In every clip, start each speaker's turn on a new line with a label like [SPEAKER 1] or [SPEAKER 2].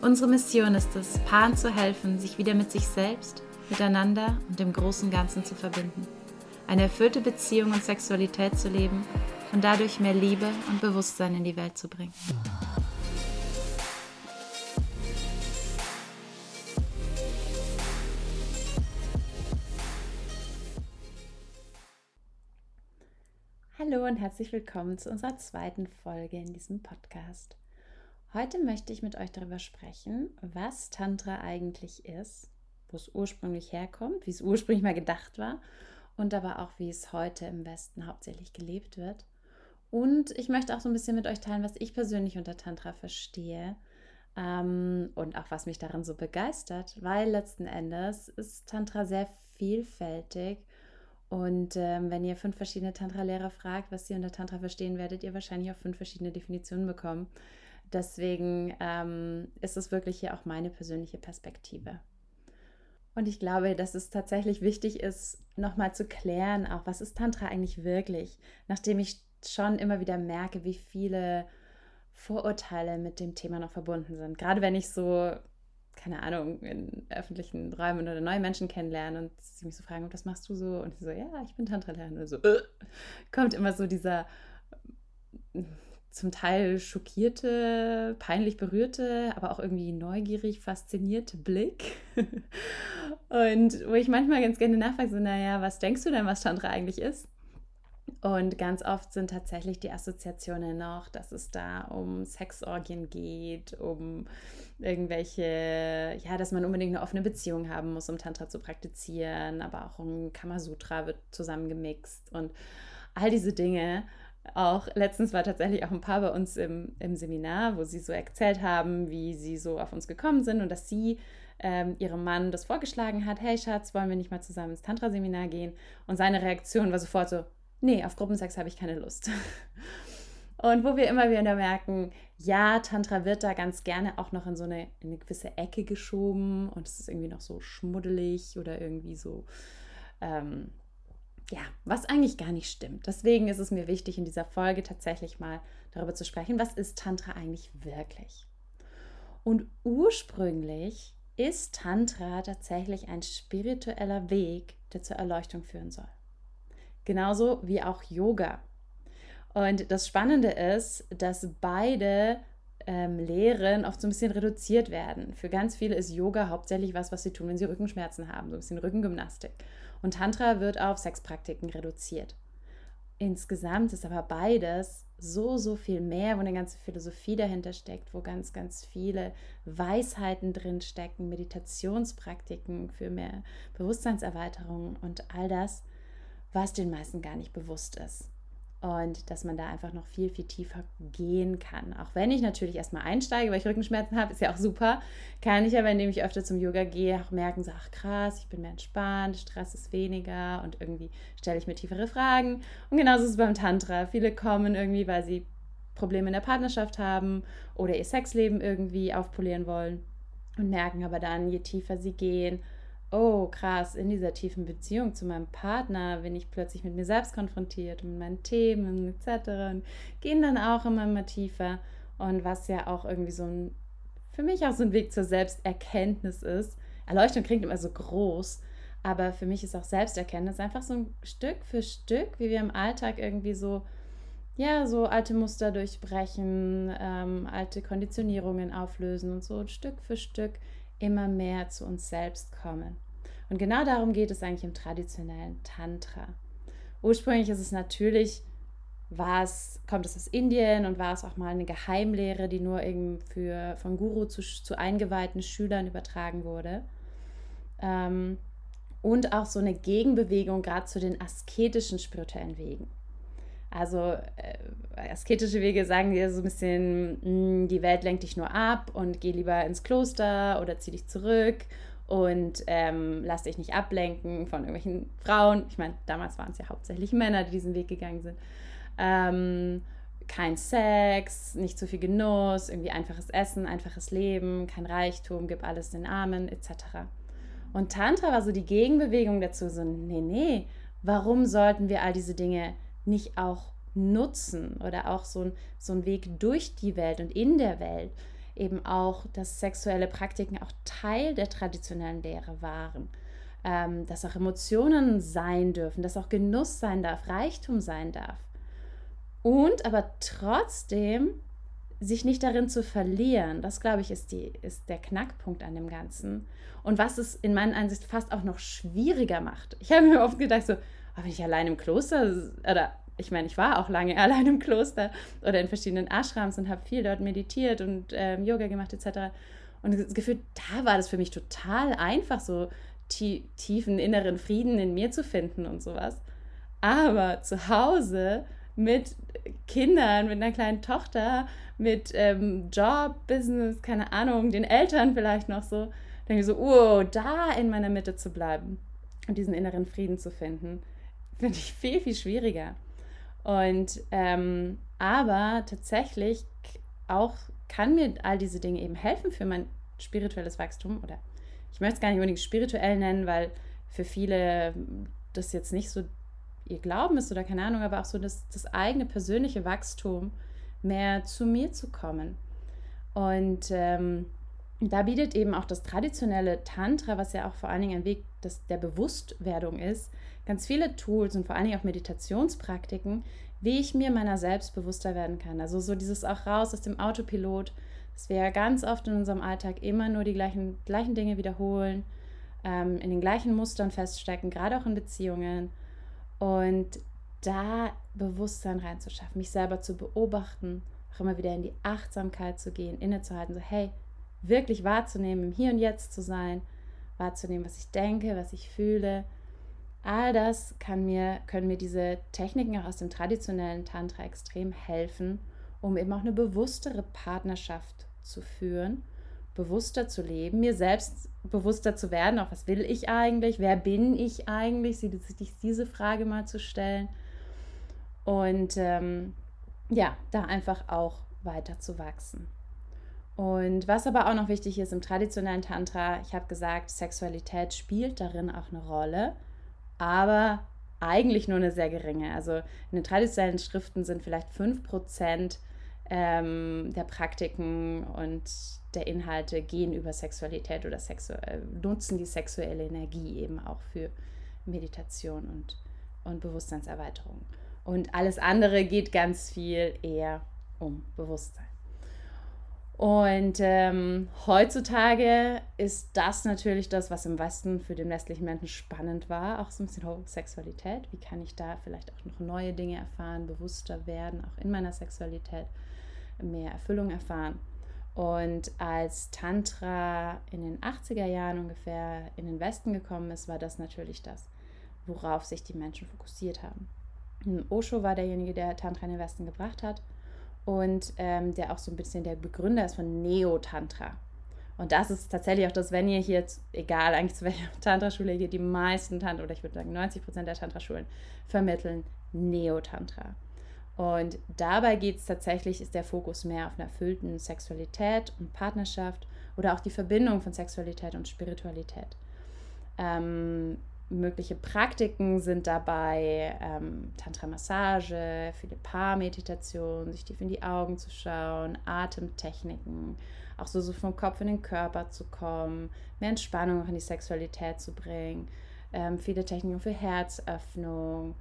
[SPEAKER 1] Unsere Mission ist es, Paaren zu helfen, sich wieder mit sich selbst, miteinander und dem großen Ganzen zu verbinden. Eine erfüllte Beziehung und Sexualität zu leben und dadurch mehr Liebe und Bewusstsein in die Welt zu bringen. Hallo und herzlich willkommen zu unserer zweiten Folge in diesem Podcast. Heute möchte ich mit euch darüber sprechen, was Tantra eigentlich ist, wo es ursprünglich herkommt, wie es ursprünglich mal gedacht war und aber auch, wie es heute im Westen hauptsächlich gelebt wird. Und ich möchte auch so ein bisschen mit euch teilen, was ich persönlich unter Tantra verstehe ähm, und auch was mich daran so begeistert, weil letzten Endes ist Tantra sehr vielfältig. Und ähm, wenn ihr fünf verschiedene Tantra-Lehrer fragt, was sie unter Tantra verstehen, werdet ihr wahrscheinlich auch fünf verschiedene Definitionen bekommen. Deswegen ähm, ist es wirklich hier auch meine persönliche Perspektive. Und ich glaube, dass es tatsächlich wichtig ist, nochmal zu klären, auch was ist Tantra eigentlich wirklich, nachdem ich schon immer wieder merke, wie viele Vorurteile mit dem Thema noch verbunden sind. Gerade wenn ich so, keine Ahnung, in öffentlichen Räumen oder neue Menschen kennenlerne und sie mich so fragen, was machst du so? Und ich so, ja, ich bin Tantra-Lehrerin. Und so, äh, kommt immer so dieser zum Teil schockierte, peinlich berührte, aber auch irgendwie neugierig, faszinierte Blick. und wo ich manchmal ganz gerne nachfrage, so, naja, was denkst du denn, was Tantra eigentlich ist? Und ganz oft sind tatsächlich die Assoziationen noch, dass es da um Sexorgien geht, um irgendwelche, ja, dass man unbedingt eine offene Beziehung haben muss, um Tantra zu praktizieren, aber auch um Kamasutra wird zusammengemixt und all diese Dinge auch letztens war tatsächlich auch ein paar bei uns im, im Seminar, wo sie so erzählt haben, wie sie so auf uns gekommen sind und dass sie ähm, ihrem Mann das vorgeschlagen hat, hey Schatz, wollen wir nicht mal zusammen ins Tantra-Seminar gehen? Und seine Reaktion war sofort so, nee, auf Gruppensex habe ich keine Lust. Und wo wir immer wieder merken, ja, Tantra wird da ganz gerne auch noch in so eine, in eine gewisse Ecke geschoben und es ist irgendwie noch so schmuddelig oder irgendwie so, ähm, ja, was eigentlich gar nicht stimmt. Deswegen ist es mir wichtig, in dieser Folge tatsächlich mal darüber zu sprechen, was ist Tantra eigentlich wirklich? Und ursprünglich ist Tantra tatsächlich ein spiritueller Weg, der zur Erleuchtung führen soll. Genauso wie auch Yoga. Und das Spannende ist, dass beide ähm, Lehren oft so ein bisschen reduziert werden. Für ganz viele ist Yoga hauptsächlich was, was sie tun, wenn sie Rückenschmerzen haben, so ein bisschen Rückengymnastik. Und Tantra wird auf Sexpraktiken reduziert. Insgesamt ist aber beides so, so viel mehr, wo eine ganze Philosophie dahinter steckt, wo ganz, ganz viele Weisheiten drin stecken, Meditationspraktiken für mehr Bewusstseinserweiterung und all das, was den meisten gar nicht bewusst ist und dass man da einfach noch viel, viel tiefer gehen kann. Auch wenn ich natürlich erstmal einsteige, weil ich Rückenschmerzen habe, ist ja auch super, kann ich aber, indem ich öfter zum Yoga gehe, auch merken, so, ach krass, ich bin mehr entspannt, Stress ist weniger und irgendwie stelle ich mir tiefere Fragen. Und genauso ist es beim Tantra. Viele kommen irgendwie, weil sie Probleme in der Partnerschaft haben oder ihr Sexleben irgendwie aufpolieren wollen und merken aber dann, je tiefer sie gehen, oh krass, in dieser tiefen Beziehung zu meinem Partner bin ich plötzlich mit mir selbst konfrontiert und mit meinen Themen etc. und gehen dann auch immer mal tiefer. Und was ja auch irgendwie so ein, für mich auch so ein Weg zur Selbsterkenntnis ist. Erleuchtung klingt immer so groß, aber für mich ist auch Selbsterkenntnis einfach so ein Stück für Stück, wie wir im Alltag irgendwie so, ja, so alte Muster durchbrechen, ähm, alte Konditionierungen auflösen und so Stück für Stück immer mehr zu uns selbst kommen. Und genau darum geht es eigentlich im traditionellen Tantra. Ursprünglich ist es natürlich, war es, kommt es aus Indien und war es auch mal eine Geheimlehre, die nur eben für, vom Guru zu, zu eingeweihten Schülern übertragen wurde. Ähm, und auch so eine Gegenbewegung gerade zu den asketischen spirituellen Wegen. Also äh, asketische Wege sagen dir so ein bisschen, mh, hm, die Welt lenkt dich nur ab und geh lieber ins Kloster oder zieh dich zurück und ähm, lass dich nicht ablenken von irgendwelchen Frauen. Ich meine, damals waren es ja hauptsächlich Männer, die diesen Weg gegangen sind. Ähm, kein Sex, nicht zu viel Genuss, irgendwie einfaches Essen, einfaches Leben, kein Reichtum, gib alles den Armen, etc. Und Tantra war so die Gegenbewegung dazu, so, nee, nee, warum sollten wir all diese Dinge nicht auch nutzen oder auch so ein, so ein Weg durch die Welt und in der Welt eben auch, dass sexuelle Praktiken auch Teil der traditionellen Lehre waren. Ähm, dass auch Emotionen sein dürfen, dass auch Genuss sein darf, Reichtum sein darf. Und aber trotzdem sich nicht darin zu verlieren, das glaube ich, ist, die, ist der Knackpunkt an dem Ganzen. Und was es in meiner Ansicht fast auch noch schwieriger macht. Ich habe mir oft gedacht, so, oh, wenn ich allein im Kloster oder ich meine, ich war auch lange allein im Kloster oder in verschiedenen Ashrams und habe viel dort meditiert und ähm, Yoga gemacht etc. Und das Gefühl, da war das für mich total einfach, so tiefen inneren Frieden in mir zu finden und sowas. Aber zu Hause mit Kindern, mit einer kleinen Tochter, mit ähm, Job, Business, keine Ahnung, den Eltern vielleicht noch so, denke ich so, oh, da in meiner Mitte zu bleiben und diesen inneren Frieden zu finden, finde ich viel, viel schwieriger. Und ähm, aber tatsächlich auch kann mir all diese Dinge eben helfen für mein spirituelles Wachstum oder ich möchte es gar nicht unbedingt spirituell nennen, weil für viele das jetzt nicht so ihr Glauben ist oder keine Ahnung, aber auch so das, das eigene persönliche Wachstum mehr zu mir zu kommen. Und ähm, da bietet eben auch das traditionelle Tantra, was ja auch vor allen Dingen ein Weg des, der Bewusstwerdung ist, ganz viele Tools und vor allen Dingen auch Meditationspraktiken, wie ich mir meiner selbst bewusster werden kann. Also so dieses auch raus aus dem Autopilot, dass wir ja ganz oft in unserem Alltag immer nur die gleichen, gleichen Dinge wiederholen, ähm, in den gleichen Mustern feststecken, gerade auch in Beziehungen. Und da Bewusstsein reinzuschaffen, mich selber zu beobachten, auch immer wieder in die Achtsamkeit zu gehen, innezuhalten, so hey, wirklich wahrzunehmen, im Hier und Jetzt zu sein, wahrzunehmen, was ich denke, was ich fühle, All das kann mir, können mir diese Techniken auch aus dem traditionellen Tantra extrem helfen, um eben auch eine bewusstere Partnerschaft zu führen, bewusster zu leben, mir selbst bewusster zu werden, auch was will ich eigentlich, wer bin ich eigentlich, sich diese Frage mal zu stellen und ähm, ja, da einfach auch weiter zu wachsen. Und was aber auch noch wichtig ist im traditionellen Tantra, ich habe gesagt, Sexualität spielt darin auch eine Rolle aber eigentlich nur eine sehr geringe. Also in den traditionellen Schriften sind vielleicht 5% ähm, der Praktiken und der Inhalte gehen über Sexualität oder sexu nutzen die sexuelle Energie eben auch für Meditation und, und Bewusstseinserweiterung. Und alles andere geht ganz viel eher um Bewusstsein. Und ähm, heutzutage ist das natürlich das, was im Westen für den westlichen Menschen spannend war, auch so ein bisschen Sexualität. Wie kann ich da vielleicht auch noch neue Dinge erfahren, bewusster werden, auch in meiner Sexualität mehr Erfüllung erfahren. Und als Tantra in den 80er Jahren ungefähr in den Westen gekommen ist, war das natürlich das, worauf sich die Menschen fokussiert haben. Osho war derjenige, der Tantra in den Westen gebracht hat und ähm, der auch so ein bisschen der Begründer ist von Neo-Tantra. Und das ist tatsächlich auch das, wenn ihr hier, egal eigentlich zu welcher Tantra-Schule geht, die meisten Tantra, oder ich würde sagen 90 Prozent der Tantra-Schulen vermitteln Neo-Tantra. Und dabei geht es tatsächlich, ist der Fokus mehr auf einer erfüllten Sexualität und Partnerschaft oder auch die Verbindung von Sexualität und Spiritualität. Ähm, mögliche Praktiken sind dabei ähm, Tantra-Massage, viele Paarmeditationen, sich tief in die Augen zu schauen, Atemtechniken, auch so, so vom Kopf in den Körper zu kommen, mehr Entspannung auch in die Sexualität zu bringen, ähm, viele Techniken für Herzöffnung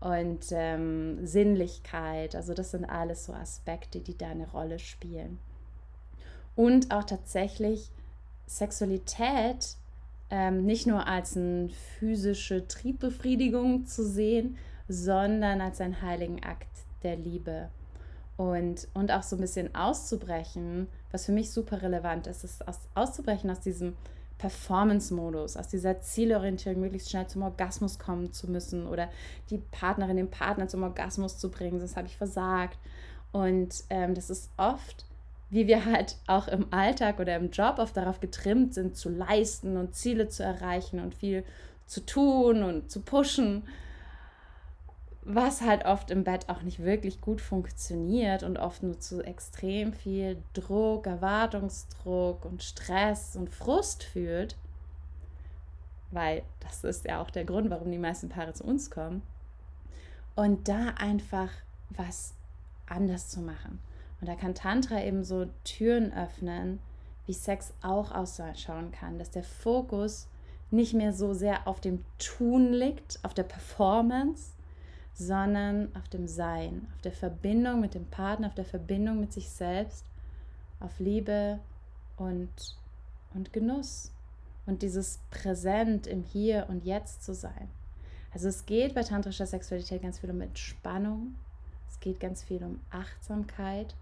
[SPEAKER 1] und ähm, Sinnlichkeit. Also das sind alles so Aspekte, die da eine Rolle spielen. Und auch tatsächlich Sexualität ähm, nicht nur als eine physische Triebbefriedigung zu sehen, sondern als einen heiligen Akt der Liebe. Und, und auch so ein bisschen auszubrechen, was für mich super relevant ist, ist aus, auszubrechen aus diesem Performance-Modus, aus dieser Zielorientierung möglichst schnell zum Orgasmus kommen zu müssen oder die Partnerin, den Partner zum Orgasmus zu bringen, das habe ich versagt. Und ähm, das ist oft, wie wir halt auch im Alltag oder im Job oft darauf getrimmt sind, zu leisten und Ziele zu erreichen und viel zu tun und zu pushen was halt oft im Bett auch nicht wirklich gut funktioniert und oft nur zu extrem viel Druck, Erwartungsdruck und Stress und Frust führt, weil das ist ja auch der Grund, warum die meisten Paare zu uns kommen. Und da einfach was anders zu machen. Und da kann Tantra eben so Türen öffnen, wie Sex auch ausschauen kann, dass der Fokus nicht mehr so sehr auf dem Tun liegt, auf der Performance, sondern auf dem Sein, auf der Verbindung mit dem Partner, auf der Verbindung mit sich selbst, auf Liebe und, und Genuss. Und dieses Präsent im Hier und Jetzt zu sein. Also es geht bei tantrischer Sexualität ganz viel um Entspannung, es geht ganz viel um Achtsamkeit,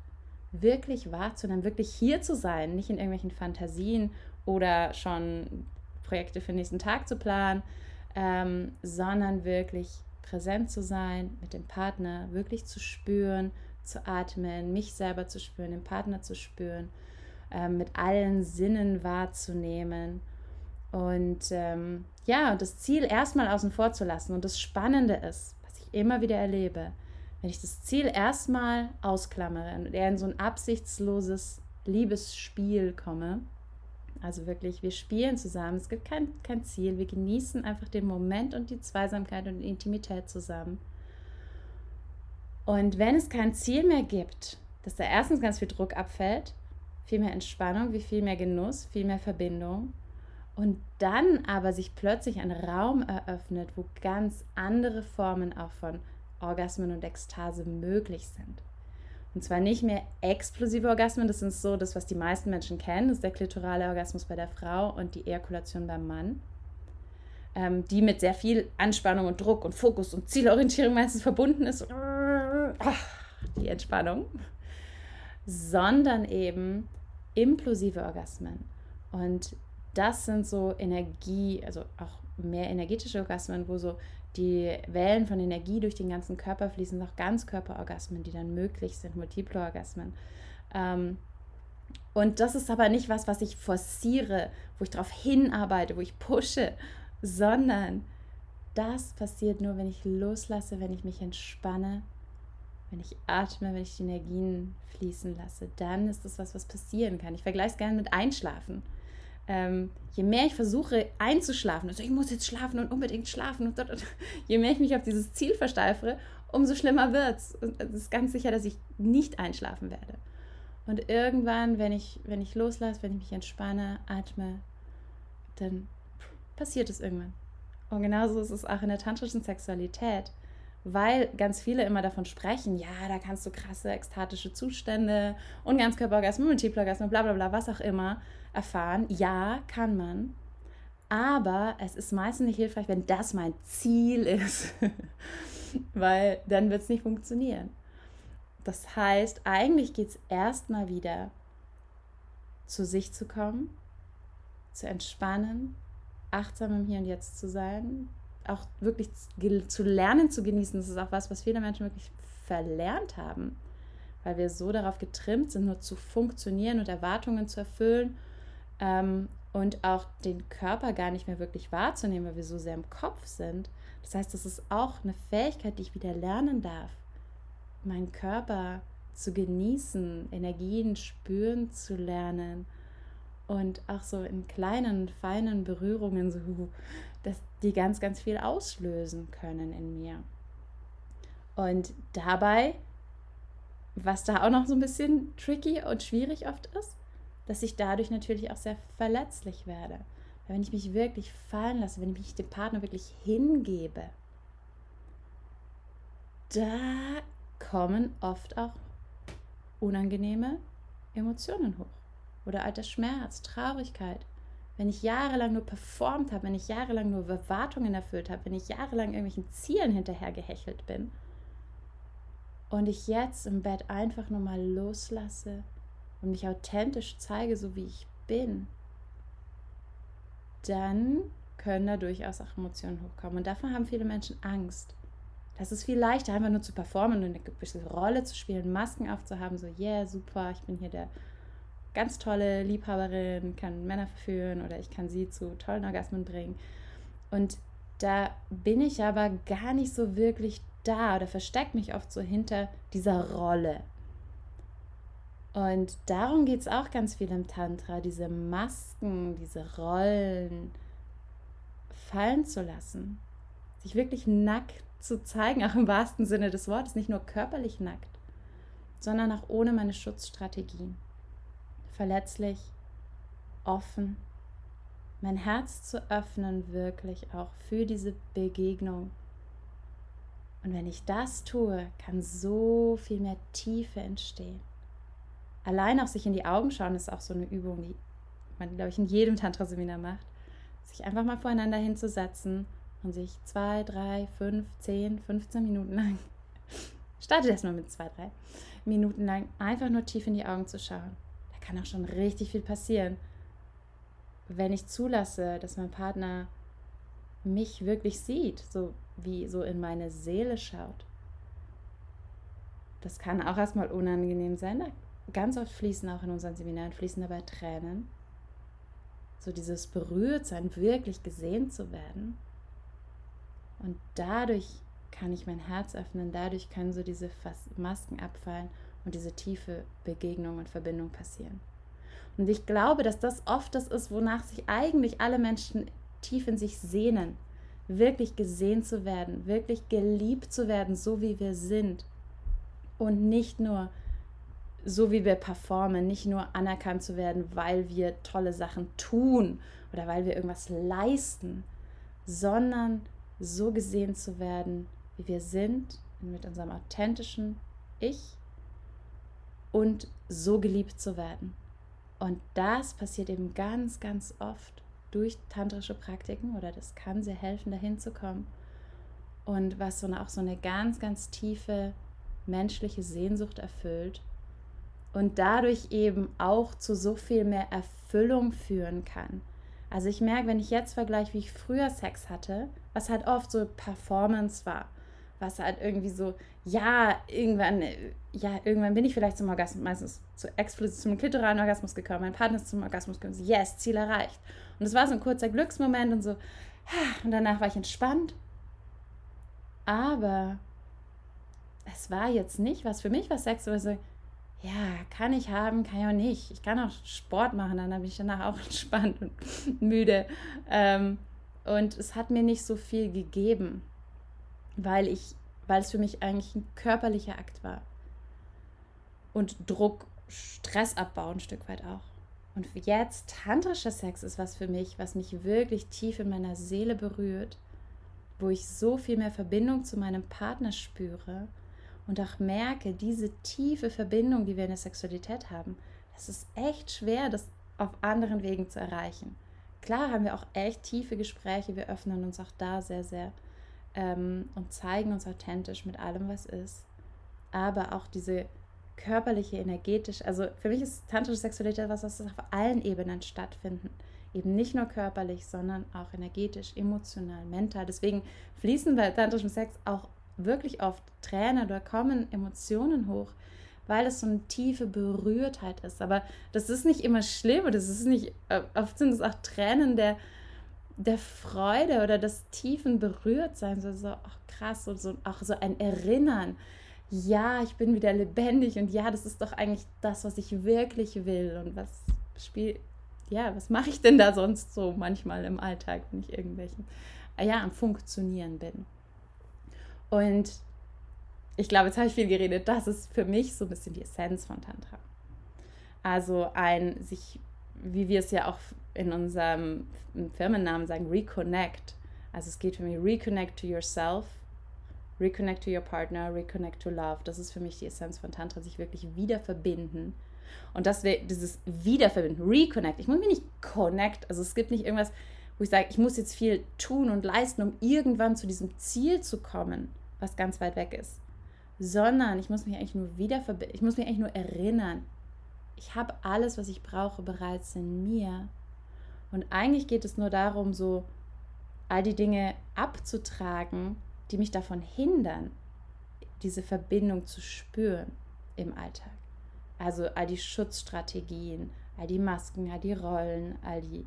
[SPEAKER 1] wirklich wahrzunehmen, wirklich hier zu sein, nicht in irgendwelchen Fantasien oder schon Projekte für den nächsten Tag zu planen, ähm, sondern wirklich präsent zu sein, mit dem Partner wirklich zu spüren, zu atmen, mich selber zu spüren, den Partner zu spüren, äh, mit allen Sinnen wahrzunehmen und ähm, ja, das Ziel erstmal außen vor zu lassen. Und das Spannende ist, was ich immer wieder erlebe, wenn ich das Ziel erstmal ausklammere und eher in so ein absichtsloses Liebesspiel komme, also wirklich, wir spielen zusammen. Es gibt kein, kein Ziel. Wir genießen einfach den Moment und die Zweisamkeit und Intimität zusammen. Und wenn es kein Ziel mehr gibt, dass da erstens ganz viel Druck abfällt, viel mehr Entspannung, wie viel mehr Genuss, viel mehr Verbindung. Und dann aber sich plötzlich ein Raum eröffnet, wo ganz andere Formen auch von Orgasmen und Ekstase möglich sind. Und zwar nicht mehr explosive Orgasmen, das sind so das, was die meisten Menschen kennen, das ist der klitorale Orgasmus bei der Frau und die Ejakulation beim Mann, ähm, die mit sehr viel Anspannung und Druck und Fokus und Zielorientierung meistens verbunden ist. Ach, die Entspannung. Sondern eben implosive Orgasmen. Und das sind so Energie, also auch mehr energetische Orgasmen, wo so die Wellen von Energie durch den ganzen Körper fließen, auch Ganzkörperorgasmen, die dann möglich sind, multiple Orgasmen. Ähm, und das ist aber nicht was, was ich forciere, wo ich darauf hinarbeite, wo ich pushe, sondern das passiert nur, wenn ich loslasse, wenn ich mich entspanne, wenn ich atme, wenn ich die Energien fließen lasse. Dann ist das was, was passieren kann. Ich vergleiche es gerne mit Einschlafen ähm, je mehr ich versuche einzuschlafen, also ich muss jetzt schlafen und unbedingt schlafen, und, und, und, je mehr ich mich auf dieses Ziel versteifere, umso schlimmer wird es. Es ist ganz sicher, dass ich nicht einschlafen werde. Und irgendwann, wenn ich, wenn ich loslasse, wenn ich mich entspanne, atme, dann passiert es irgendwann. Und genauso ist es auch in der tantrischen Sexualität weil ganz viele immer davon sprechen, ja, da kannst du krasse ekstatische Zustände und Ganzkörperorgasmen, Multiplergasmen, bla bla bla, was auch immer erfahren. Ja, kann man. Aber es ist meistens nicht hilfreich, wenn das mein Ziel ist, weil dann wird es nicht funktionieren. Das heißt, eigentlich geht es erstmal wieder zu sich zu kommen, zu entspannen, achtsam im Hier und Jetzt zu sein, auch wirklich zu lernen zu genießen, das ist auch was, was viele Menschen wirklich verlernt haben, weil wir so darauf getrimmt sind, nur zu funktionieren und Erwartungen zu erfüllen ähm, und auch den Körper gar nicht mehr wirklich wahrzunehmen, weil wir so sehr im Kopf sind. Das heißt, das ist auch eine Fähigkeit, die ich wieder lernen darf, meinen Körper zu genießen, Energien spüren zu lernen und auch so in kleinen, feinen Berührungen so die ganz, ganz viel auslösen können in mir. Und dabei, was da auch noch so ein bisschen tricky und schwierig oft ist, dass ich dadurch natürlich auch sehr verletzlich werde. Weil wenn ich mich wirklich fallen lasse, wenn ich mich dem Partner wirklich hingebe, da kommen oft auch unangenehme Emotionen hoch. Oder alter Schmerz, Traurigkeit, wenn ich jahrelang nur performt habe, wenn ich jahrelang nur Erwartungen erfüllt habe, wenn ich jahrelang irgendwelchen Zielen hinterhergehechelt bin und ich jetzt im Bett einfach nur mal loslasse und mich authentisch zeige, so wie ich bin, dann können da durchaus auch Emotionen hochkommen. Und davon haben viele Menschen Angst. Das ist viel leichter, einfach nur zu performen und eine gewisse Rolle zu spielen, Masken aufzuhaben, so, yeah, super, ich bin hier der ganz tolle Liebhaberin, kann Männer verführen oder ich kann sie zu tollen Orgasmen bringen. Und da bin ich aber gar nicht so wirklich da oder verstecke mich oft so hinter dieser Rolle. Und darum geht es auch ganz viel im Tantra, diese Masken, diese Rollen fallen zu lassen, sich wirklich nackt zu zeigen, auch im wahrsten Sinne des Wortes, nicht nur körperlich nackt, sondern auch ohne meine Schutzstrategien. Verletzlich, offen, mein Herz zu öffnen, wirklich auch für diese Begegnung. Und wenn ich das tue, kann so viel mehr Tiefe entstehen. Allein auch sich in die Augen schauen ist auch so eine Übung, die man, glaube ich, in jedem Tantra-Seminar macht. Sich einfach mal voreinander hinzusetzen und sich zwei, drei, fünf, zehn, 15 Minuten lang, startet erstmal mit zwei, drei Minuten lang, einfach nur tief in die Augen zu schauen. Kann auch schon richtig viel passieren. Wenn ich zulasse, dass mein Partner mich wirklich sieht, so wie so in meine Seele schaut. Das kann auch erstmal unangenehm sein. Ganz oft fließen auch in unseren Seminaren fließen dabei Tränen. So dieses Berührtsein, wirklich gesehen zu werden. Und dadurch kann ich mein Herz öffnen, dadurch können so diese Masken abfallen und diese tiefe Begegnung und Verbindung passieren. Und ich glaube, dass das oft das ist, wonach sich eigentlich alle Menschen tief in sich sehnen, wirklich gesehen zu werden, wirklich geliebt zu werden, so wie wir sind. Und nicht nur so wie wir performen, nicht nur anerkannt zu werden, weil wir tolle Sachen tun oder weil wir irgendwas leisten, sondern so gesehen zu werden, wie wir sind, mit unserem authentischen Ich und so geliebt zu werden. Und das passiert eben ganz, ganz oft durch tantrische Praktiken oder das kann sehr helfen, dahin zu kommen. Und was so eine, auch so eine ganz, ganz tiefe menschliche Sehnsucht erfüllt und dadurch eben auch zu so viel mehr Erfüllung führen kann. Also ich merke, wenn ich jetzt vergleiche, wie ich früher Sex hatte, was halt oft so Performance war, was halt irgendwie so, ja, irgendwann, ja, irgendwann bin ich vielleicht zum Orgasmus, meistens zu explizit zum klitoralen Orgasmus gekommen, mein Partner ist zum Orgasmus gekommen, so, yes, Ziel erreicht. Und es war so ein kurzer Glücksmoment und so, und danach war ich entspannt. Aber es war jetzt nicht was für mich, was Sex war, so, ja, kann ich haben, kann ich auch nicht. Ich kann auch Sport machen, dann bin ich danach auch entspannt und müde. Ähm, und es hat mir nicht so viel gegeben, weil ich, weil es für mich eigentlich ein körperlicher Akt war. Und Druck, Stressabbau ein Stück weit auch. Und jetzt tantrischer Sex ist was für mich, was mich wirklich tief in meiner Seele berührt, wo ich so viel mehr Verbindung zu meinem Partner spüre und auch merke, diese tiefe Verbindung, die wir in der Sexualität haben, das ist echt schwer, das auf anderen Wegen zu erreichen. Klar haben wir auch echt tiefe Gespräche, wir öffnen uns auch da sehr, sehr ähm, und zeigen uns authentisch mit allem, was ist. Aber auch diese körperliche, energetische, also für mich ist tantrische Sexualität was, was auf allen Ebenen stattfinden. Eben nicht nur körperlich, sondern auch energetisch, emotional, mental. Deswegen fließen bei tantrischem Sex auch wirklich oft Tränen oder kommen Emotionen hoch, weil es so eine tiefe Berührtheit ist. Aber das ist nicht immer schlimm, das ist nicht, äh, oft sind es auch Tränen der, der Freude oder des tiefen Berührtseins, so, so ach krass, und so, auch so ein Erinnern. Ja, ich bin wieder lebendig und ja, das ist doch eigentlich das, was ich wirklich will und was spielt, ja, was mache ich denn da sonst so manchmal im Alltag, wenn ich irgendwelchen, ja, am Funktionieren bin. Und ich glaube, jetzt habe ich viel geredet. Das ist für mich so ein bisschen die Essenz von Tantra. Also ein sich, wie wir es ja auch in unserem Firmennamen sagen, reconnect. Also es geht für mich reconnect to yourself, reconnect to your partner, reconnect to love. Das ist für mich die Essenz von Tantra, sich wirklich wieder verbinden. Und das wäre dieses Wiederverbinden, reconnect. Ich muss mich nicht connect, also es gibt nicht irgendwas, wo ich sage, ich muss jetzt viel tun und leisten, um irgendwann zu diesem Ziel zu kommen was ganz weit weg ist, sondern ich muss mich eigentlich nur wieder ich muss mich eigentlich nur erinnern, ich habe alles, was ich brauche, bereits in mir Und eigentlich geht es nur darum, so all die Dinge abzutragen, die mich davon hindern, diese Verbindung zu spüren im Alltag. Also all die Schutzstrategien, all die Masken, all die Rollen, all die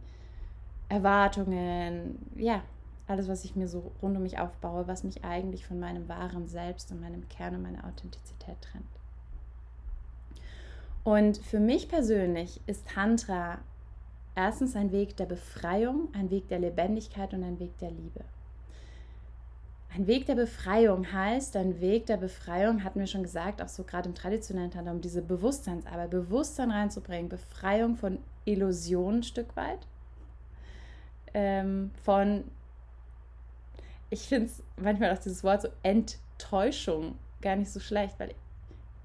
[SPEAKER 1] Erwartungen, ja, alles, was ich mir so rund um mich aufbaue, was mich eigentlich von meinem wahren Selbst und meinem Kern und meiner Authentizität trennt. Und für mich persönlich ist Tantra erstens ein Weg der Befreiung, ein Weg der Lebendigkeit und ein Weg der Liebe. Ein Weg der Befreiung heißt, ein Weg der Befreiung, hatten wir schon gesagt, auch so gerade im traditionellen Tantra, um diese Bewusstseinsarbeit, Bewusstsein reinzubringen, Befreiung von Illusionen ein Stück weit, ähm, von, ich finde es manchmal auch dieses Wort so Enttäuschung gar nicht so schlecht, weil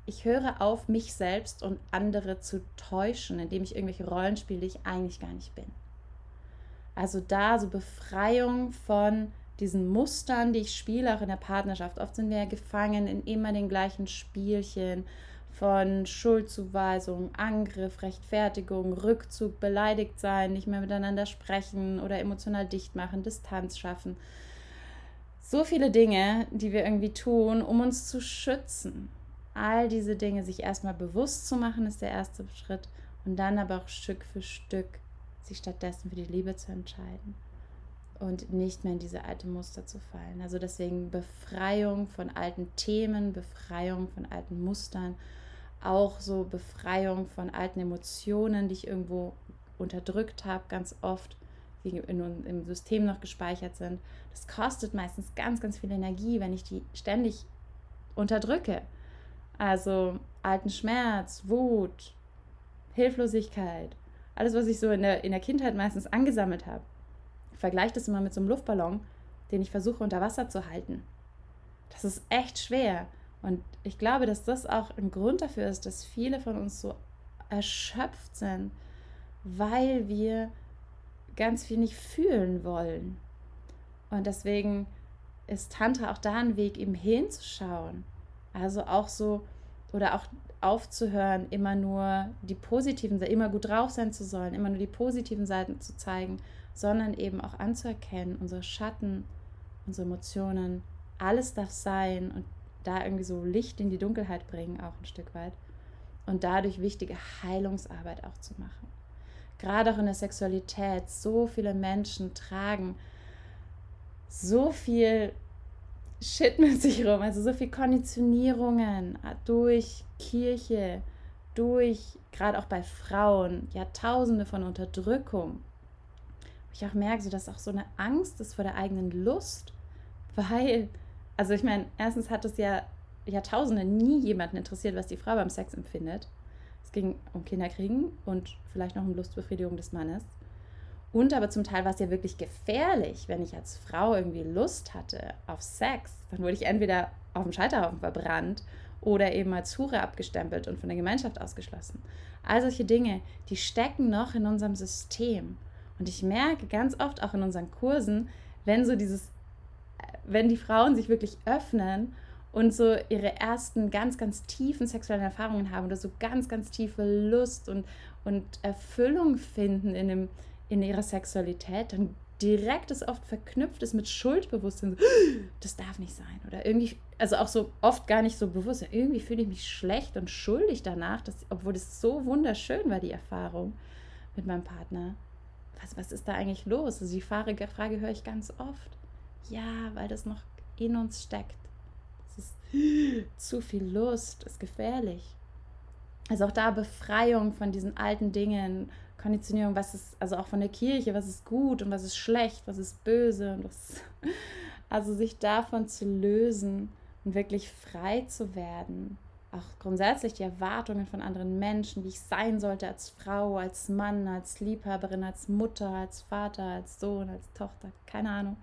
[SPEAKER 1] ich höre auf, mich selbst und andere zu täuschen, indem ich irgendwelche Rollen spiele, die ich eigentlich gar nicht bin. Also da so Befreiung von diesen Mustern, die ich spiele, auch in der Partnerschaft. Oft sind wir ja gefangen in immer den gleichen Spielchen von Schuldzuweisung, Angriff, Rechtfertigung, Rückzug, beleidigt sein, nicht mehr miteinander sprechen oder emotional dicht machen, Distanz schaffen. So viele Dinge, die wir irgendwie tun, um uns zu schützen all diese Dinge sich erstmal bewusst zu machen, ist der erste Schritt und dann aber auch Stück für Stück sich stattdessen für die Liebe zu entscheiden und nicht mehr in diese alte Muster zu fallen. Also deswegen Befreiung von alten Themen, Befreiung von alten Mustern, auch so Befreiung von alten Emotionen, die ich irgendwo unterdrückt habe, ganz oft, die in, im System noch gespeichert sind. Das kostet meistens ganz, ganz viel Energie, wenn ich die ständig unterdrücke. Also alten Schmerz, Wut, Hilflosigkeit, alles, was ich so in der, in der Kindheit meistens angesammelt habe. Ich das immer mit so einem Luftballon, den ich versuche unter Wasser zu halten. Das ist echt schwer. Und ich glaube, dass das auch ein Grund dafür ist, dass viele von uns so erschöpft sind, weil wir ganz viel nicht fühlen wollen. Und deswegen ist Tantra auch da ein Weg, eben hinzuschauen also auch so, oder auch aufzuhören, immer nur die positiven, immer gut drauf sein zu sollen, immer nur die positiven Seiten zu zeigen, sondern eben auch anzuerkennen, unsere Schatten, unsere Emotionen, alles darf sein und da irgendwie so Licht in die Dunkelheit bringen, auch ein Stück weit. Und dadurch wichtige Heilungsarbeit auch zu machen. Gerade auch in der Sexualität, so viele Menschen tragen so viel Shit mit sich rum. Also so viel Konditionierungen äh, durch Kirche, durch, gerade auch bei Frauen, Jahrtausende von Unterdrückung. Ich auch merke, so, dass auch so eine Angst ist vor der eigenen Lust, weil, also ich meine, erstens hat es ja Jahrtausende nie jemanden interessiert, was die Frau beim Sex empfindet. Es ging um Kinderkriegen und vielleicht noch um Lustbefriedigung des Mannes. Und aber zum Teil war es ja wirklich gefährlich, wenn ich als Frau irgendwie Lust hatte auf Sex. Dann wurde ich entweder auf dem Scheiterhaufen verbrannt oder eben als Hure abgestempelt und von der Gemeinschaft ausgeschlossen. All solche Dinge, die stecken noch in unserem System. Und ich merke ganz oft auch in unseren Kursen, wenn so dieses, wenn die Frauen sich wirklich öffnen und so ihre ersten ganz, ganz tiefen sexuellen Erfahrungen haben oder so ganz, ganz tiefe Lust und, und Erfüllung finden in dem, in ihrer Sexualität dann direkt es oft verknüpft ist mit Schuldbewusstsein. Das darf nicht sein. Oder irgendwie, also auch so oft gar nicht so bewusst. Irgendwie fühle ich mich schlecht und schuldig danach, dass, obwohl es so wunderschön war, die Erfahrung mit meinem Partner. Was, was ist da eigentlich los? Also die Frage, Frage höre ich ganz oft. Ja, weil das noch in uns steckt. Es ist zu viel Lust, ist gefährlich. Also auch da Befreiung von diesen alten Dingen, Konditionierung, was ist, also auch von der Kirche, was ist gut und was ist schlecht, was ist böse und was. Also sich davon zu lösen und wirklich frei zu werden. Auch grundsätzlich die Erwartungen von anderen Menschen, wie ich sein sollte als Frau, als Mann, als Liebhaberin, als Mutter, als Vater, als Sohn, als Tochter, keine Ahnung.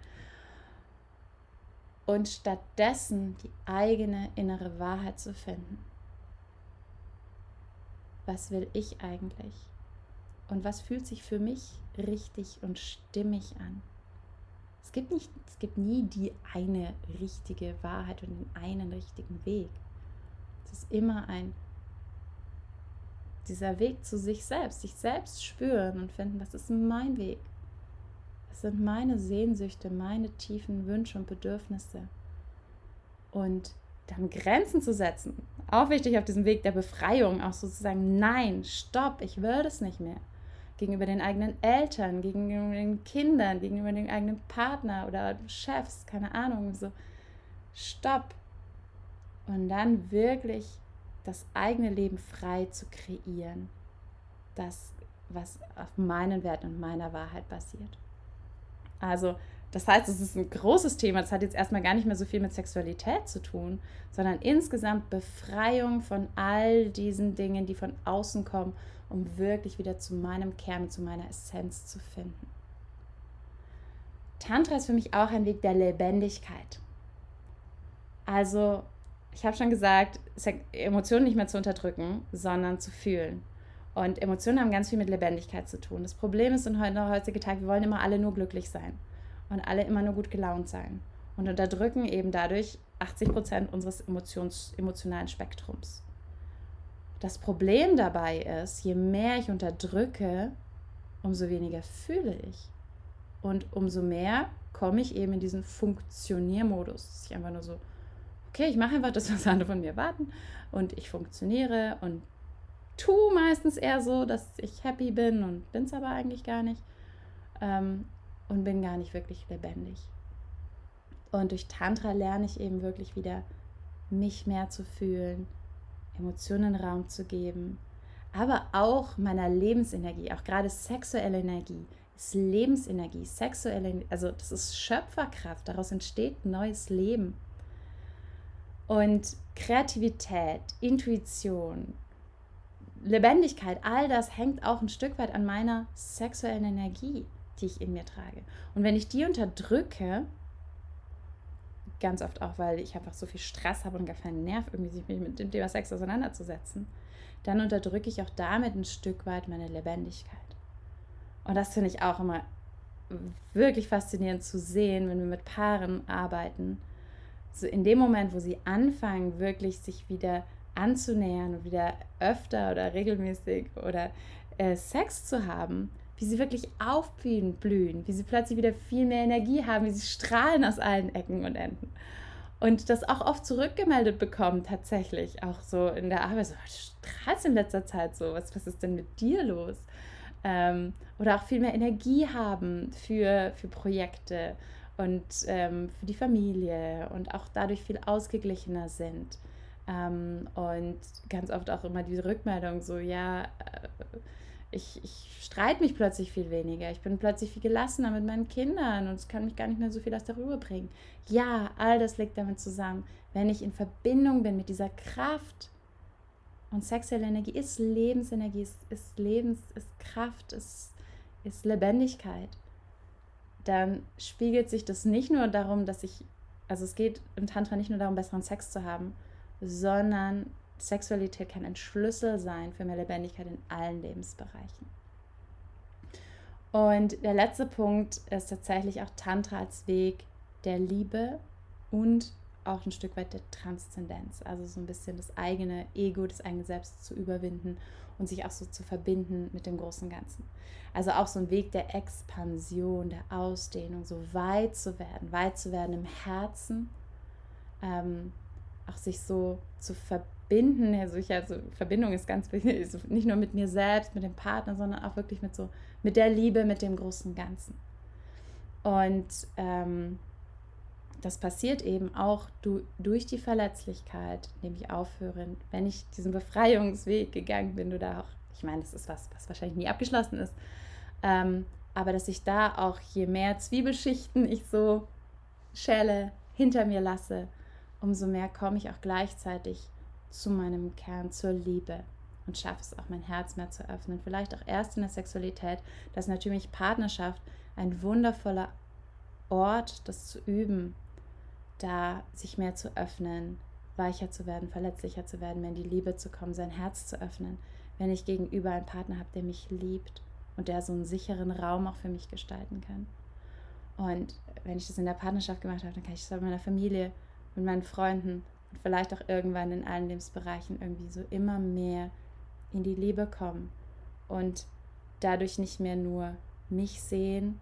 [SPEAKER 1] Und stattdessen die eigene innere Wahrheit zu finden. Was will ich eigentlich? Und was fühlt sich für mich richtig und stimmig an. Es gibt, nicht, es gibt nie die eine richtige Wahrheit und den einen richtigen Weg. Es ist immer ein dieser Weg zu sich selbst, sich selbst spüren und finden, was ist mein Weg? Was sind meine Sehnsüchte, meine tiefen Wünsche und Bedürfnisse? Und dann Grenzen zu setzen, auch wichtig auf diesem Weg der Befreiung, auch sozusagen, nein, stopp, ich will das nicht mehr. Gegenüber den eigenen Eltern, gegenüber den Kindern, gegenüber dem eigenen Partner oder Chefs, keine Ahnung, so, stopp. Und dann wirklich das eigene Leben frei zu kreieren. Das, was auf meinen Werten und meiner Wahrheit basiert. Also, das heißt, es ist ein großes Thema. Das hat jetzt erstmal gar nicht mehr so viel mit Sexualität zu tun, sondern insgesamt Befreiung von all diesen Dingen, die von außen kommen, um wirklich wieder zu meinem Kern, zu meiner Essenz zu finden. Tantra ist für mich auch ein Weg der Lebendigkeit. Also ich habe schon gesagt, Emotionen nicht mehr zu unterdrücken, sondern zu fühlen. Und Emotionen haben ganz viel mit Lebendigkeit zu tun. Das Problem ist in der heutigen Tag, wir wollen immer alle nur glücklich sein und alle immer nur gut gelaunt sein und unterdrücken eben dadurch 80 Prozent unseres Emotions, emotionalen Spektrums. Das Problem dabei ist, je mehr ich unterdrücke, umso weniger fühle ich. Und umso mehr komme ich eben in diesen Funktioniermodus, dass ich einfach nur so okay, ich mache einfach das, was andere von mir erwarten und ich funktioniere und tue meistens eher so, dass ich happy bin und bin es aber eigentlich gar nicht ähm, und bin gar nicht wirklich lebendig. Und durch Tantra lerne ich eben wirklich wieder, mich mehr zu fühlen, Emotionen Raum zu geben, aber auch meiner Lebensenergie, auch gerade sexuelle Energie, ist Lebensenergie, sexuelle, also das ist Schöpferkraft, daraus entsteht neues Leben. Und Kreativität, Intuition, Lebendigkeit, all das hängt auch ein Stück weit an meiner sexuellen Energie, die ich in mir trage. Und wenn ich die unterdrücke, ganz oft auch, weil ich einfach so viel Stress habe und gar keinen Nerv, irgendwie sich mit dem Thema Sex auseinanderzusetzen, dann unterdrücke ich auch damit ein Stück weit meine Lebendigkeit. Und das finde ich auch immer wirklich faszinierend zu sehen, wenn wir mit Paaren arbeiten, so in dem Moment, wo sie anfangen, wirklich sich wieder anzunähern und wieder öfter oder regelmäßig oder äh, Sex zu haben, wie sie wirklich aufblühen, blühen, wie sie plötzlich wieder viel mehr Energie haben, wie sie strahlen aus allen Ecken und Enden. Und das auch oft zurückgemeldet bekommen, tatsächlich, auch so in der Arbeit, so, du strahlst in letzter Zeit so, was, was ist denn mit dir los? Ähm, oder auch viel mehr Energie haben für, für Projekte und ähm, für die Familie und auch dadurch viel ausgeglichener sind. Ähm, und ganz oft auch immer diese Rückmeldung so, ja, äh, ich, ich streite mich plötzlich viel weniger, ich bin plötzlich viel gelassener mit meinen Kindern und es kann mich gar nicht mehr so viel aus Ruhe bringen. Ja, all das liegt damit zusammen, wenn ich in Verbindung bin mit dieser Kraft. Und sexuelle Energie ist Lebensenergie, ist, ist Lebens, ist Kraft, ist, ist Lebendigkeit dann spiegelt sich das nicht nur darum, dass ich, also es geht im Tantra nicht nur darum, besseren Sex zu haben, sondern Sexualität kann ein Schlüssel sein für mehr Lebendigkeit in allen Lebensbereichen. Und der letzte Punkt ist tatsächlich auch Tantra als Weg der Liebe und auch ein Stück weit der Transzendenz, also so ein bisschen das eigene Ego, das eigene Selbst zu überwinden und sich auch so zu verbinden mit dem großen Ganzen. Also auch so ein Weg der Expansion, der Ausdehnung, so weit zu werden, weit zu werden im Herzen, ähm, auch sich so zu verbinden. Also, ich, also Verbindung ist ganz wichtig, also nicht nur mit mir selbst, mit dem Partner, sondern auch wirklich mit so mit der Liebe, mit dem großen Ganzen. Und ähm, das passiert eben auch du, durch die Verletzlichkeit, indem ich aufhöre, wenn ich diesen Befreiungsweg gegangen bin oder auch, ich meine, das ist was, was wahrscheinlich nie abgeschlossen ist, ähm, aber dass ich da auch, je mehr Zwiebelschichten ich so schäle, hinter mir lasse, umso mehr komme ich auch gleichzeitig zu meinem Kern, zur Liebe und schaffe es auch, mein Herz mehr zu öffnen. Vielleicht auch erst in der Sexualität, dass natürlich Partnerschaft ein wundervoller Ort, das zu üben, da sich mehr zu öffnen, weicher zu werden, verletzlicher zu werden, mehr in die Liebe zu kommen, sein Herz zu öffnen, wenn ich gegenüber einen Partner habe, der mich liebt und der so einen sicheren Raum auch für mich gestalten kann. Und wenn ich das in der Partnerschaft gemacht habe, dann kann ich das mit meiner Familie, mit meinen Freunden und vielleicht auch irgendwann in allen Lebensbereichen irgendwie so immer mehr in die Liebe kommen und dadurch nicht mehr nur mich sehen.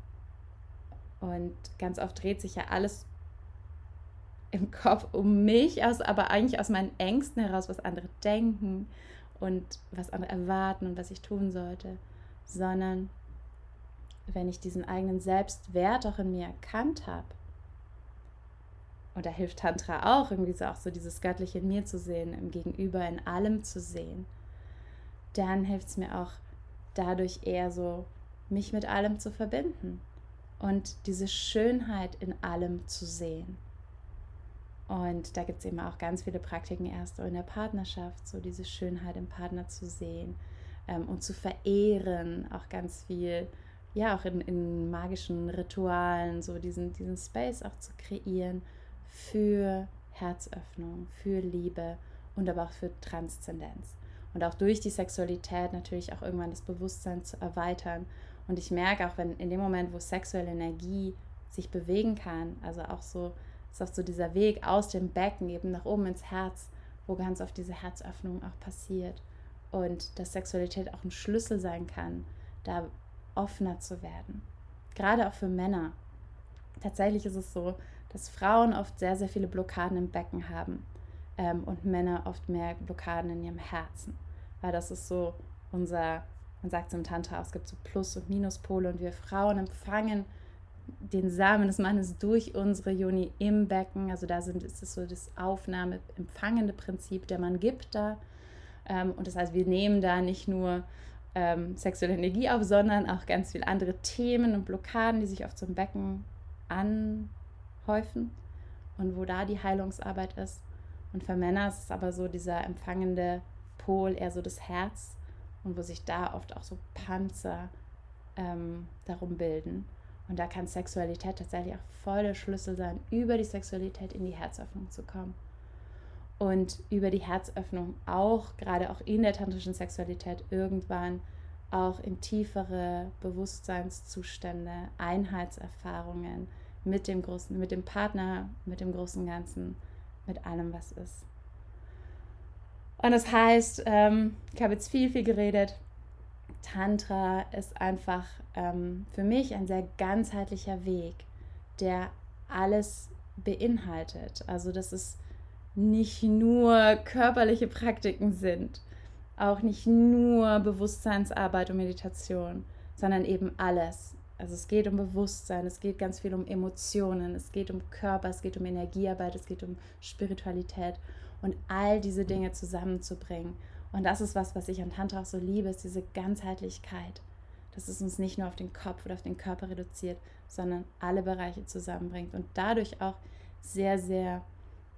[SPEAKER 1] Und ganz oft dreht sich ja alles im Kopf um mich aus, aber eigentlich aus meinen Ängsten heraus, was andere denken und was andere erwarten und was ich tun sollte, sondern wenn ich diesen eigenen Selbstwert auch in mir erkannt habe, und da hilft Tantra auch, irgendwie so auch so dieses Göttliche in mir zu sehen, im Gegenüber in allem zu sehen, dann hilft es mir auch dadurch eher so, mich mit allem zu verbinden und diese Schönheit in allem zu sehen. Und da gibt es eben auch ganz viele Praktiken erst so in der Partnerschaft, so diese Schönheit im Partner zu sehen ähm, und zu verehren, auch ganz viel, ja, auch in, in magischen Ritualen, so diesen, diesen Space auch zu kreieren für Herzöffnung, für Liebe und aber auch für Transzendenz. Und auch durch die Sexualität natürlich auch irgendwann das Bewusstsein zu erweitern. Und ich merke auch, wenn in dem Moment, wo sexuelle Energie sich bewegen kann, also auch so, ist auch so dieser Weg aus dem Becken eben nach oben ins Herz, wo ganz oft diese Herzöffnung auch passiert. Und dass Sexualität auch ein Schlüssel sein kann, da offener zu werden. Gerade auch für Männer. Tatsächlich ist es so, dass Frauen oft sehr, sehr viele Blockaden im Becken haben ähm, und Männer oft mehr Blockaden in ihrem Herzen. Weil das ist so unser, man sagt es im Tantra, es gibt so Plus- und Minuspole und wir Frauen empfangen den Samen des Mannes durch unsere Juni im Becken. Also da sind, ist es so das Aufnahme-empfangende Prinzip, der Mann gibt da. Ähm, und das heißt, wir nehmen da nicht nur ähm, sexuelle Energie auf, sondern auch ganz viele andere Themen und Blockaden, die sich oft zum Becken an häufen und wo da die Heilungsarbeit ist. Und für Männer ist es aber so dieser empfangende Pol, eher so das Herz und wo sich da oft auch so Panzer ähm, darum bilden. Und da kann Sexualität tatsächlich auch voll der Schlüssel sein, über die Sexualität in die Herzöffnung zu kommen. Und über die Herzöffnung auch, gerade auch in der tantrischen Sexualität, irgendwann auch in tiefere Bewusstseinszustände, Einheitserfahrungen, mit dem großen, mit dem Partner, mit dem großen Ganzen, mit allem, was ist. Und das heißt, ähm, ich habe jetzt viel, viel geredet. Tantra ist einfach ähm, für mich ein sehr ganzheitlicher Weg, der alles beinhaltet. Also, dass es nicht nur körperliche Praktiken sind, auch nicht nur Bewusstseinsarbeit und Meditation, sondern eben alles. Also es geht um Bewusstsein, es geht ganz viel um Emotionen, es geht um Körper, es geht um Energiearbeit, es geht um Spiritualität und all diese Dinge zusammenzubringen. Und das ist was, was ich an Tantra auch so liebe, ist diese Ganzheitlichkeit. Dass es uns nicht nur auf den Kopf oder auf den Körper reduziert, sondern alle Bereiche zusammenbringt und dadurch auch sehr, sehr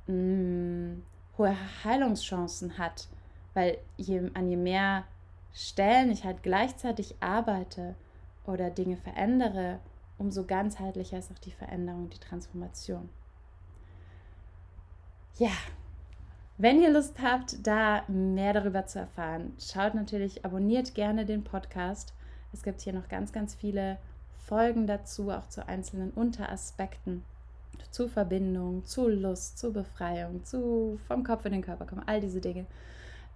[SPEAKER 1] mh, mm, hohe Heilungschancen hat. Weil je, an je mehr Stellen ich halt gleichzeitig arbeite, oder Dinge verändere, umso ganzheitlicher ist auch die Veränderung, die Transformation. Ja, wenn ihr Lust habt, da mehr darüber zu erfahren, schaut natürlich, abonniert gerne den Podcast. Es gibt hier noch ganz, ganz viele Folgen dazu, auch zu einzelnen Unteraspekten, zu Verbindung, zu Lust, zu Befreiung, zu vom Kopf in den Körper kommen, all diese Dinge.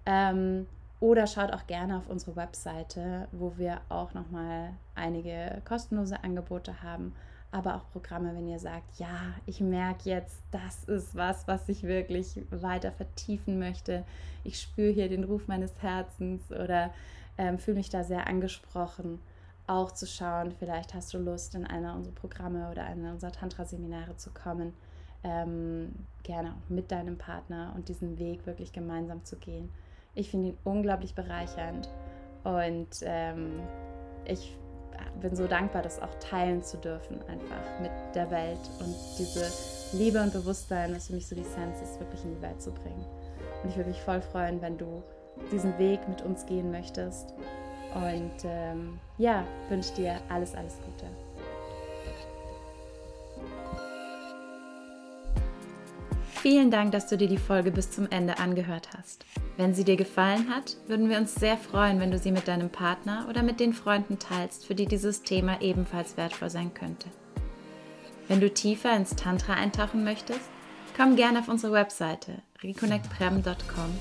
[SPEAKER 1] Ähm, oder schaut auch gerne auf unsere Webseite, wo wir auch nochmal einige kostenlose Angebote haben, aber auch Programme, wenn ihr sagt, ja, ich merke jetzt, das ist was, was ich wirklich weiter vertiefen möchte. Ich spüre hier den Ruf meines Herzens oder ähm, fühle mich da sehr angesprochen. Auch zu schauen, vielleicht hast du Lust, in einer unserer Programme oder einer unserer Tantra-Seminare zu kommen. Ähm, gerne auch mit deinem Partner und diesen Weg wirklich gemeinsam zu gehen. Ich finde ihn unglaublich bereichernd und ähm, ich bin so dankbar, das auch teilen zu dürfen, einfach mit der Welt und diese Liebe und Bewusstsein, was für mich so die Sense ist, wirklich in die Welt zu bringen. Und ich würde mich voll freuen, wenn du diesen Weg mit uns gehen möchtest. Und ähm, ja, wünsche dir alles, alles Gute. Vielen Dank, dass du dir die Folge bis zum Ende angehört hast. Wenn sie dir gefallen hat, würden wir uns sehr freuen, wenn du sie mit deinem Partner oder mit den Freunden teilst, für die dieses Thema ebenfalls wertvoll sein könnte. Wenn du tiefer ins Tantra eintauchen möchtest, komm gerne auf unsere Webseite reconnectprem.com.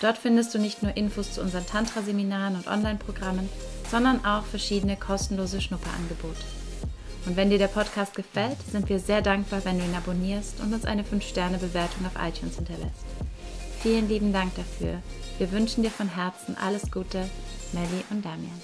[SPEAKER 1] Dort findest du nicht nur Infos zu unseren Tantra-Seminaren und Online-Programmen, sondern auch verschiedene kostenlose Schnupperangebote. Und wenn dir der Podcast gefällt, sind wir sehr dankbar, wenn du ihn abonnierst und uns eine 5-Sterne-Bewertung auf iTunes hinterlässt. Vielen lieben Dank dafür. Wir wünschen dir von Herzen alles Gute, Melli und Damian.